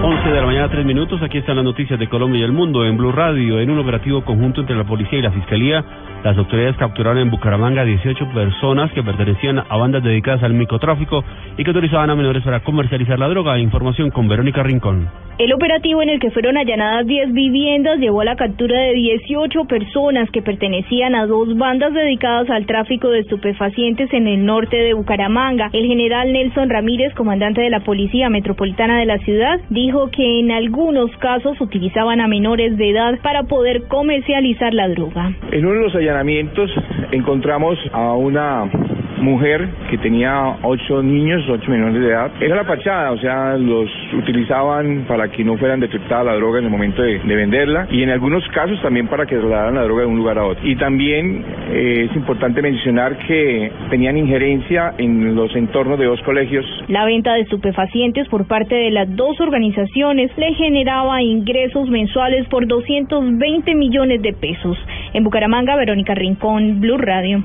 11 de la mañana, 3 minutos. Aquí están las noticias de Colombia y el mundo en Blue Radio. En un operativo conjunto entre la policía y la fiscalía, las autoridades capturaron en Bucaramanga 18 personas que pertenecían a bandas dedicadas al microtráfico y que autorizaban a menores para comercializar la droga. Información con Verónica Rincón. El operativo en el que fueron allanadas 10 viviendas llevó a la captura de 18 personas que pertenecían a dos bandas dedicadas al tráfico de estupefacientes en el norte de Bucaramanga. El general Nelson Ramírez, comandante de la Policía Metropolitana de la ciudad, dijo que en algunos casos utilizaban a menores de edad para poder comercializar la droga. En uno de los allanamientos encontramos a una mujer que tenía ocho niños, ocho menores de edad. Era la fachada, o sea, los utilizaban para que no fueran detectada la droga en el momento de, venderla y en algunos casos también para que trasladaran la droga de un lugar a otro. Y también eh, es importante mencionar que tenían injerencia en los entornos de dos colegios. La venta de estupefacientes por parte de las dos organizaciones le generaba ingresos mensuales por 220 millones de pesos. En Bucaramanga, Verónica Rincón, Blue Radio.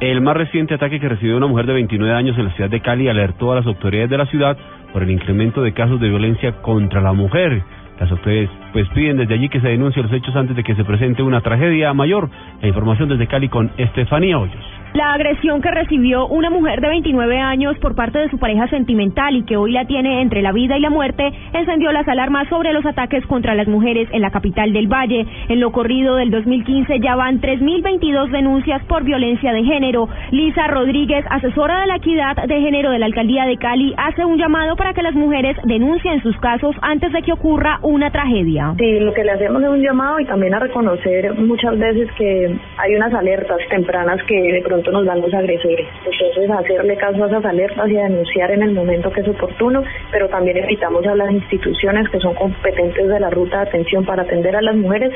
El más reciente ataque que recibió una mujer de 29 años en la ciudad de Cali alertó a las autoridades de la ciudad por el incremento de casos de violencia contra la mujer. Las autoridades pues piden desde allí que se denuncien los hechos antes de que se presente una tragedia mayor. La información desde Cali con Estefanía Hoyos. La agresión que recibió una mujer de 29 años por parte de su pareja sentimental y que hoy la tiene entre la vida y la muerte encendió las alarmas sobre los ataques contra las mujeres en la capital del Valle. En lo corrido del 2015 ya van 3.022 denuncias por violencia de género. Lisa Rodríguez, asesora de la equidad de género de la alcaldía de Cali, hace un llamado para que las mujeres denuncien sus casos antes de que ocurra una tragedia. Sí, lo que le hacemos es un llamado y también a reconocer muchas veces que hay unas alertas tempranas que de pronto nos dan los agresores. Entonces, hacerle caso a esas alertas y denunciar en el momento que es oportuno, pero también invitamos a las instituciones que son competentes de la ruta de atención para atender a las mujeres,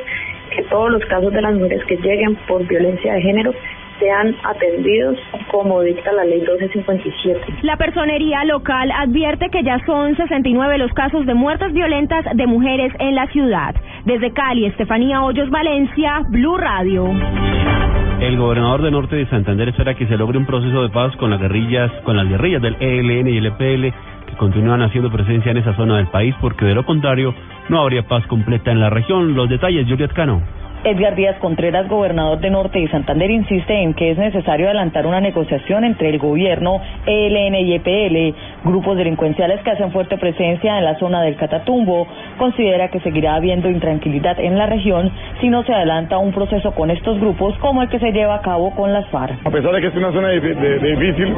que todos los casos de las mujeres que lleguen por violencia de género sean atendidos como dicta la ley 1257. La personería local advierte que ya son 69 los casos de muertes violentas de mujeres en la ciudad. Desde Cali, Estefanía Hoyos Valencia, Blue Radio. El gobernador de Norte de Santander espera que se logre un proceso de paz con las guerrillas, con las guerrillas del ELN y el EPL que continúan haciendo presencia en esa zona del país, porque de lo contrario no habría paz completa en la región. Los detalles, Juliet Cano. Edgar Díaz Contreras, gobernador de Norte y Santander, insiste en que es necesario adelantar una negociación entre el gobierno, ELN y EPL, grupos delincuenciales que hacen fuerte presencia en la zona del Catatumbo. Considera que seguirá habiendo intranquilidad en la región si no se adelanta un proceso con estos grupos como el que se lleva a cabo con las FARC. A pesar de que es una zona difícil,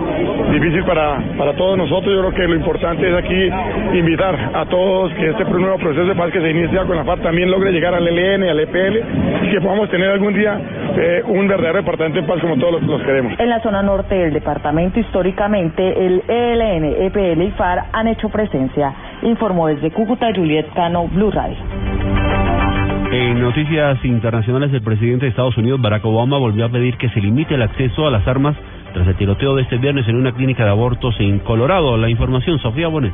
difícil para, para todos nosotros, yo creo que lo importante es aquí invitar a todos que este nuevo proceso de paz que se inicia con la FARC también logre llegar al ELN al EPL y que podamos tener algún día eh, un verdadero departamento en paz como todos los, queremos. En la zona norte del departamento, históricamente, el ELN, EPL y FAR han hecho presencia, informó desde Cúcuta Juliet Cano, Blue Radio. En noticias internacionales, el presidente de Estados Unidos, Barack Obama, volvió a pedir que se limite el acceso a las armas tras el tiroteo de este viernes en una clínica de abortos en Colorado. La información, Sofía Bonet.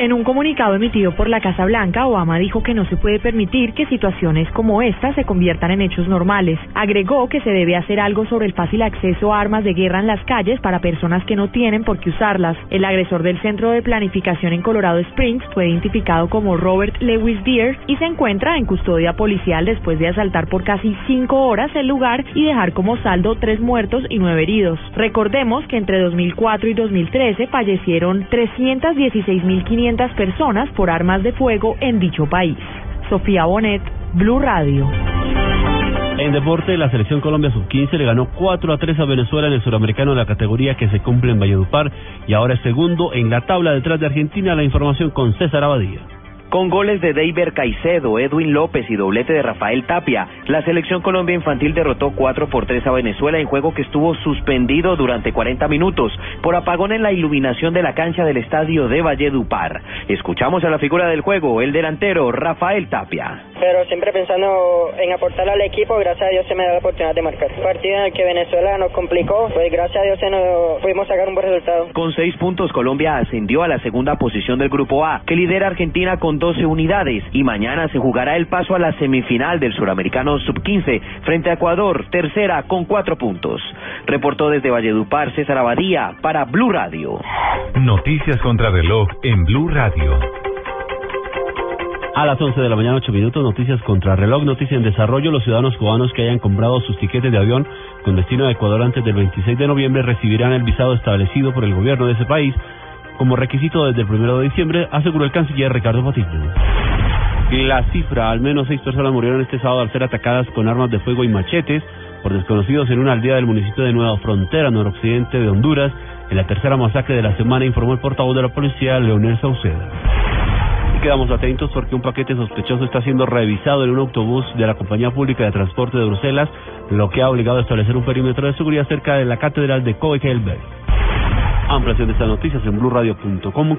En un comunicado emitido por la Casa Blanca, Obama dijo que no se puede permitir que situaciones como esta se conviertan en hechos normales. Agregó que se debe hacer algo sobre el fácil acceso a armas de guerra en las calles para personas que no tienen por qué usarlas. El agresor del Centro de Planificación en Colorado Springs fue identificado como Robert Lewis Deere y se encuentra en custodia policial después de asaltar por casi cinco horas el lugar y dejar como saldo tres muertos y nueve heridos. Recordemos que entre 2004 y 2013 fallecieron 316.500 personas por armas de fuego en dicho país. Sofía Bonet, Blue Radio. En deporte, la selección Colombia sub-15 le ganó 4 a 3 a Venezuela en el suramericano de la categoría que se cumple en Valledupar y ahora es segundo en la tabla detrás de Argentina. La información con César Abadía. Con goles de Deiber Caicedo, Edwin López y doblete de Rafael Tapia, la selección Colombia infantil derrotó 4 por 3 a Venezuela en juego que estuvo suspendido durante 40 minutos por apagón en la iluminación de la cancha del estadio de Valledupar. Escuchamos a la figura del juego, el delantero Rafael Tapia. Pero siempre pensando en aportar al equipo, gracias a Dios se me da la oportunidad de marcar. Partido en el que Venezuela nos complicó, pues gracias a Dios se nos pudimos sacar un buen resultado. Con seis puntos, Colombia ascendió a la segunda posición del grupo A, que lidera Argentina con 12 unidades y mañana se jugará el paso a la semifinal del Suramericano Sub-15 frente a Ecuador, tercera con cuatro puntos. Reportó desde Valledupar César Abadía para Blue Radio. Noticias contra reloj en Blue Radio. A las 11 de la mañana, 8 minutos, noticias contra reloj, noticia en desarrollo. Los ciudadanos cubanos que hayan comprado sus tiquetes de avión con destino a Ecuador antes del 26 de noviembre recibirán el visado establecido por el gobierno de ese país como requisito desde el 1 de diciembre, aseguró el canciller Ricardo Patiño. La cifra, al menos seis personas murieron este sábado al ser atacadas con armas de fuego y machetes por desconocidos en una aldea del municipio de Nueva Frontera, noroccidente de Honduras, en la tercera masacre de la semana, informó el portavoz de la policía, Leonel Sauceda. Y quedamos atentos porque un paquete sospechoso está siendo revisado en un autobús de la Compañía Pública de Transporte de Bruselas, lo que ha obligado a establecer un perímetro de seguridad cerca de la Catedral de Coekelberg. Ampliación de estas noticias en blurradio.com.